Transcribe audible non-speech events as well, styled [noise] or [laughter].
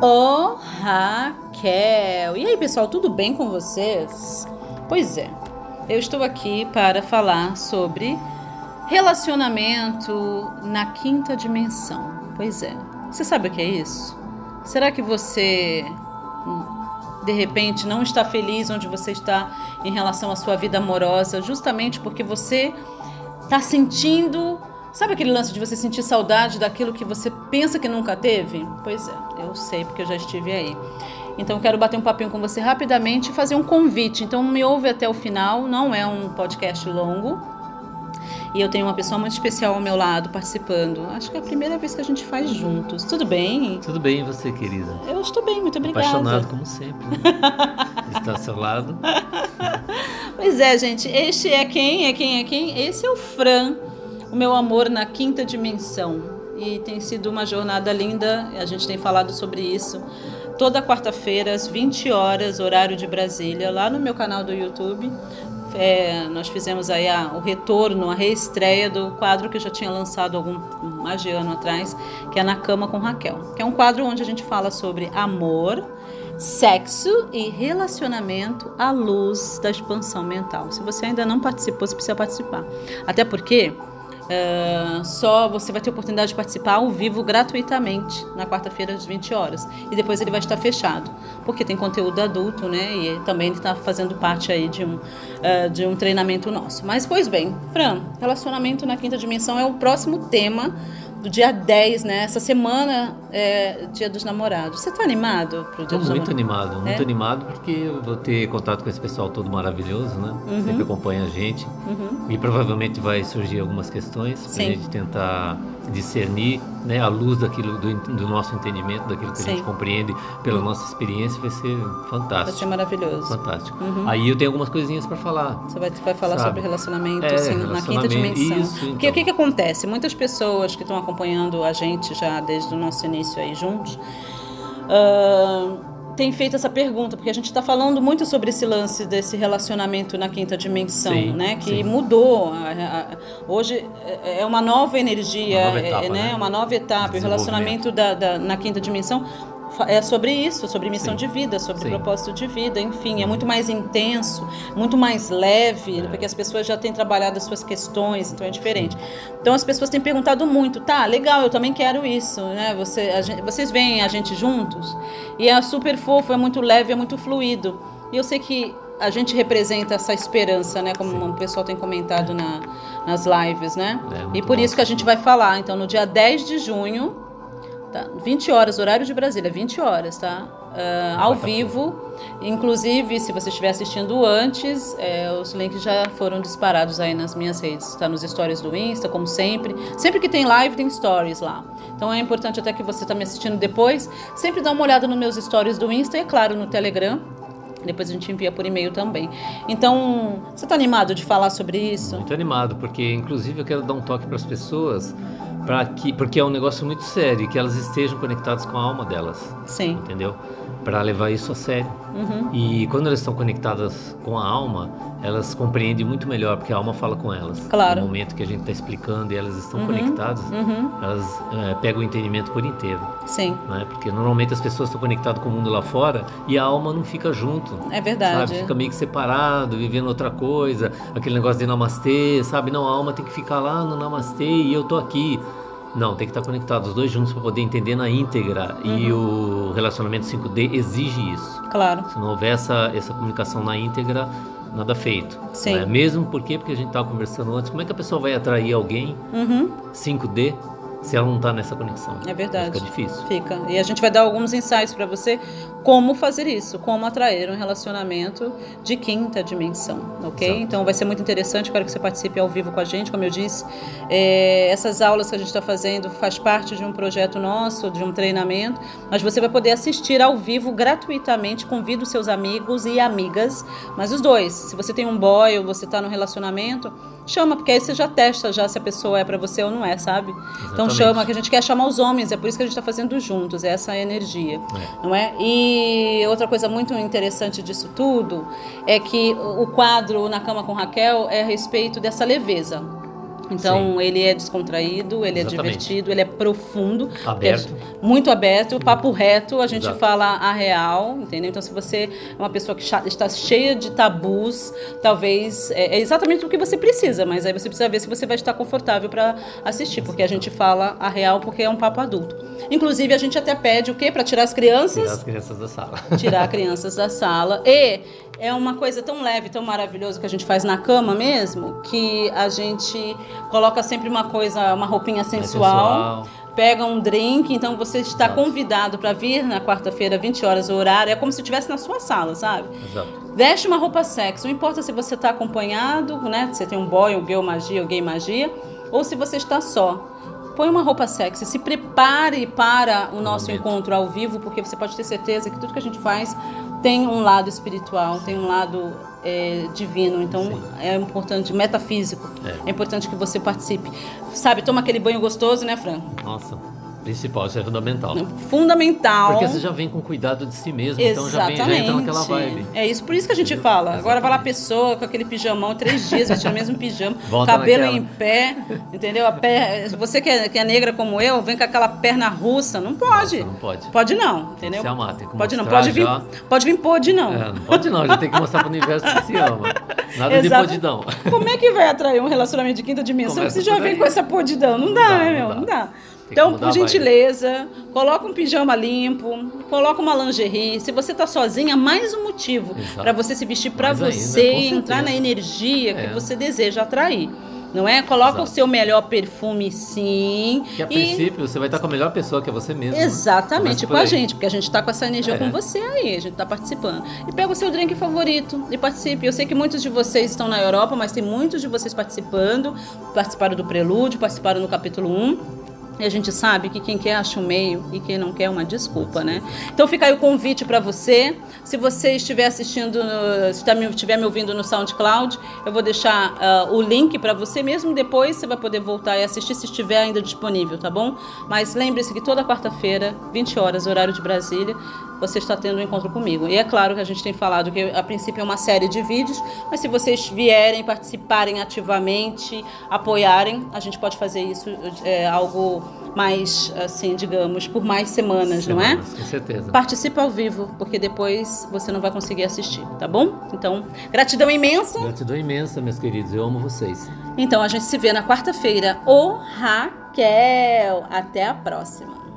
Ô Raquel! E aí, pessoal, tudo bem com vocês? Pois é, eu estou aqui para falar sobre relacionamento na quinta dimensão. Pois é, você sabe o que é isso? Será que você hum, de repente não está feliz onde você está em relação à sua vida amorosa, justamente porque você está sentindo Sabe aquele lance de você sentir saudade daquilo que você pensa que nunca teve? Pois é, eu sei porque eu já estive aí. Então quero bater um papinho com você rapidamente e fazer um convite. Então me ouve até o final, não é um podcast longo. E eu tenho uma pessoa muito especial ao meu lado participando. Acho que é a primeira vez que a gente faz juntos. Tudo bem? Tudo bem, e você, querida? Eu estou bem, muito obrigada. Apaixonado como sempre. Né? [laughs] Está ao seu lado. pois é, gente. Este é quem? É quem? É quem? Esse é o Fran o meu amor na quinta dimensão. E tem sido uma jornada linda, a gente tem falado sobre isso. Toda quarta-feira, às 20 horas, horário de Brasília, lá no meu canal do YouTube. É, nós fizemos aí a, o retorno, a reestreia do quadro que eu já tinha lançado algum mais de ano atrás, que é Na Cama com Raquel. Que é um quadro onde a gente fala sobre amor, sexo e relacionamento à luz da expansão mental. Se você ainda não participou, você precisa participar. Até porque Uh, só você vai ter oportunidade de participar ao vivo gratuitamente na quarta-feira às 20 horas. E depois ele vai estar fechado porque tem conteúdo adulto né? E também está fazendo parte aí de um uh, de um treinamento nosso. Mas pois bem Fran relacionamento na quinta dimensão é o próximo tema do dia 10, né? Essa semana é Dia dos Namorados. Você tá animado pro Dia Tô dos muito Namorados? animado, muito É? animado porque eu vou ter contato com esse pessoal todo maravilhoso, né? Uhum. Sempre acompanha a gente. E provavelmente vai surgir algumas questões pra Sim. gente tentar discernir, né, à luz daquilo do, do nosso entendimento, daquilo que Sim. a gente compreende pela nossa experiência, vai ser Vai fantástico. ser maravilhoso. Fantástico. Uhum. Aí eu tenho algumas coisinhas para falar. Você vai, vai falar Sabe? sobre relacionamento, É, assim, na quinta relacionamento, dimensão. isso, Porque então. o que, que acontece? Muitas pessoas que estão acompanhando a gente já desde o nosso início aí juntos ah, têm feito essa pergunta, porque a gente está falando muito sobre esse lance desse relacionamento na quinta dimensão, Sim, né? Que sim. mudou. hoje é é uma nova energia, Uma nova etapa, é, né? né? uma nova etapa. O relacionamento da, da- na quinta dimensão é sobre isso, sobre missão Sim. de vida, sobre Sim. propósito de vida, enfim, é muito mais intenso, muito mais leve, É. porque as pessoas já têm trabalhado as suas questões, então é diferente. Então as pessoas têm perguntado muito, tá, legal, eu também quero isso, né? Você, gente- vocês veem a gente juntos e é super fofo, é muito leve, é muito fluido. E eu sei que a gente representa essa esperança, né? Como o pessoal tem comentado na- nas lives, né? É, e por bom. isso que a gente vai falar, então, no dia 10 de junho, Tá, 20 horas, horário de Brasília, 20 horas, tá? Ah, ao vivo. Inclusive, se você estiver assistindo antes, é, os links já foram disparados aí nas minhas redes. Está nos stories do Insta, como sempre. Sempre que tem live, tem stories lá. Então é importante até que você está me assistindo depois, sempre dá uma olhada nos meus stories do Insta e, é claro, no Telegram. Depois a gente envia por e-mail também. Então, você está animado de falar sobre isso? Muito animado, porque inclusive eu quero dar um toque para as pessoas, para que, porque é um negócio muito sério, que elas estejam conectadas com a alma delas, Sim. entendeu? Para levar isso a sério. Uhum. E quando elas estão conectadas com a alma, elas compreendem muito melhor, porque a alma fala com elas. Claro. No momento que a gente está explicando e elas estão Uhum, conectadas, uhum. elas eh, pegam o entendimento por inteiro. Sim, Né? Porque normalmente as pessoas estão conectadas com o mundo lá fora e a alma não fica junto. é verdade. Sabe, fica meio que separado, vivendo outra coisa, aquele negócio de namastê, sabe? Não, a alma tem que ficar lá no namastê e eu tô aqui. Não, tem que estar conectado os dois juntos para poder entender na íntegra. E Uhum. o relacionamento 5D exige isso. Claro. Se não houver essa, essa comunicação na íntegra, nada feito. Sim. né? Mesmo porque, porque a gente estava conversando antes, como é que a pessoa vai atrair alguém Uhum. 5D se ela não está nessa conexão? É verdade. Fica difícil. Fica. E a gente vai dar alguns insights para você como fazer isso, como atrair um relacionamento de quinta dimensão, ok? Exato. Então vai ser muito interessante, quero que você participe ao vivo com a gente, como eu disse. É, essas aulas que a gente está fazendo faz parte de um projeto nosso, de um treinamento, mas você vai poder assistir ao vivo gratuitamente, convido seus amigos e amigas, mas os dois. Se você tem um boy ou você está no relacionamento, chama, porque aí você já testa já se a pessoa é para você ou não é, sabe? Então Exatamente. Chama, que a gente quer chamar os homens, é por isso que a gente está fazendo juntos, é essa energia, É. não é? E outra coisa muito interessante disso tudo é que o quadro Na Cama com Raquel é a respeito dessa leveza. Então Sim. ele é descontraído, ele é Exatamente. divertido, ele é profundo, Aberto. é muito aberto, papo reto, a gente Exato. fala a real, entendeu? Então se você é uma pessoa que está cheia de tabus, talvez é, é exatamente o que você precisa, mas aí você precisa ver se você vai estar confortável para assistir, porque a gente fala a real porque é um papo adulto. Inclusive a gente até pede o quê? Para tirar as crianças Tirar as crianças da sala. [laughs] tirar crianças da sala. E é uma coisa tão leve, tão maravilhosa que a gente faz na cama mesmo, que a gente coloca sempre uma coisa, uma roupinha sensual. sensual. Pega um drink, então você está Exato. convidado para vir na quarta-feira, 20 horas o horário, é como se estivesse na sua sala, sabe? Exato. Veste uma roupa sexy, não importa se você está acompanhado, né? Se você tem um boy, um girl magia, ou gay magia, ou se você está só. Põe uma roupa sexy, se prepare para o nosso momento. encontro ao vivo, porque você pode ter certeza que tudo que a gente faz tem um lado espiritual, tem um lado é, divino, então Sim. é importante, metafísico. É. É. importante que você participe. Sabe, toma aquele banho gostoso, né, Fran? Nossa, principal, isso é fundamental. Fundamental. Porque você já vem com cuidado de si mesmo, então já, vem, já entra naquela vibe. É isso, por isso que a gente fala. Agora vai lá a pessoa com aquele pijamão, três dias, vestindo o mesmo pijama, [laughs] Volta cabelo naquela. em pé, entendeu? A pé, você que é, que é negra como eu, vem com aquela perna russa, não pode. Nossa, não pode. Pode não, entendeu? se amar, tem que pode não, pode vir, já. pode vir pode não. É, não pode não, já tem que mostrar pro universo que se ama. Nada de Exato. podidão. Como é que vai atrair um relacionamento de quinta dimensão Começa se já por vem aí. com essa podidão? Não, Não dá, dá, né, não meu? dá. Não dá. Que Então, por gentileza, coloca um pijama limpo, coloca uma lingerie. Se você tá sozinha, mais um motivo para você se vestir para ainda, você e entrar na energia que É. você deseja atrair. Não é? Coloca Exato. o seu melhor perfume, sim. Que a e- princípio você vai estar com a melhor pessoa que é você mesmo. Exatamente, Começa com a gente, porque a gente tá com essa energia É. com você aí, a gente tá participando. E pega o seu drink favorito e participe. Eu sei que muitos de vocês estão na Europa, mas tem muitos de vocês participando, participaram do prelúdio, participaram no capítulo 1. E a gente sabe que quem quer acha um meio e quem não quer uma desculpa, né? Então fica aí o convite para você. Se você estiver assistindo, se tá estiver me ouvindo no SoundCloud, eu vou deixar ah, o link para você mesmo. Depois você vai poder voltar e assistir se estiver ainda disponível, tá bom? Mas lembre-se que toda quarta-feira, 20 horas, horário de Brasília, você está tendo um encontro comigo. E é claro que a gente tem falado que a princípio é uma série de vídeos, mas se vocês vierem, participarem ativamente, apoiarem, a gente pode fazer isso é, algo mais, assim, digamos, por mais semanas, não é? Com certeza. Participa ao vivo, porque depois você não vai conseguir assistir, tá bom? Então, gratidão imensa. Gratidão imensa, meus queridos. Eu amo vocês. Então, a gente se vê na quarta-feira. Ô Raquel! Até a próxima.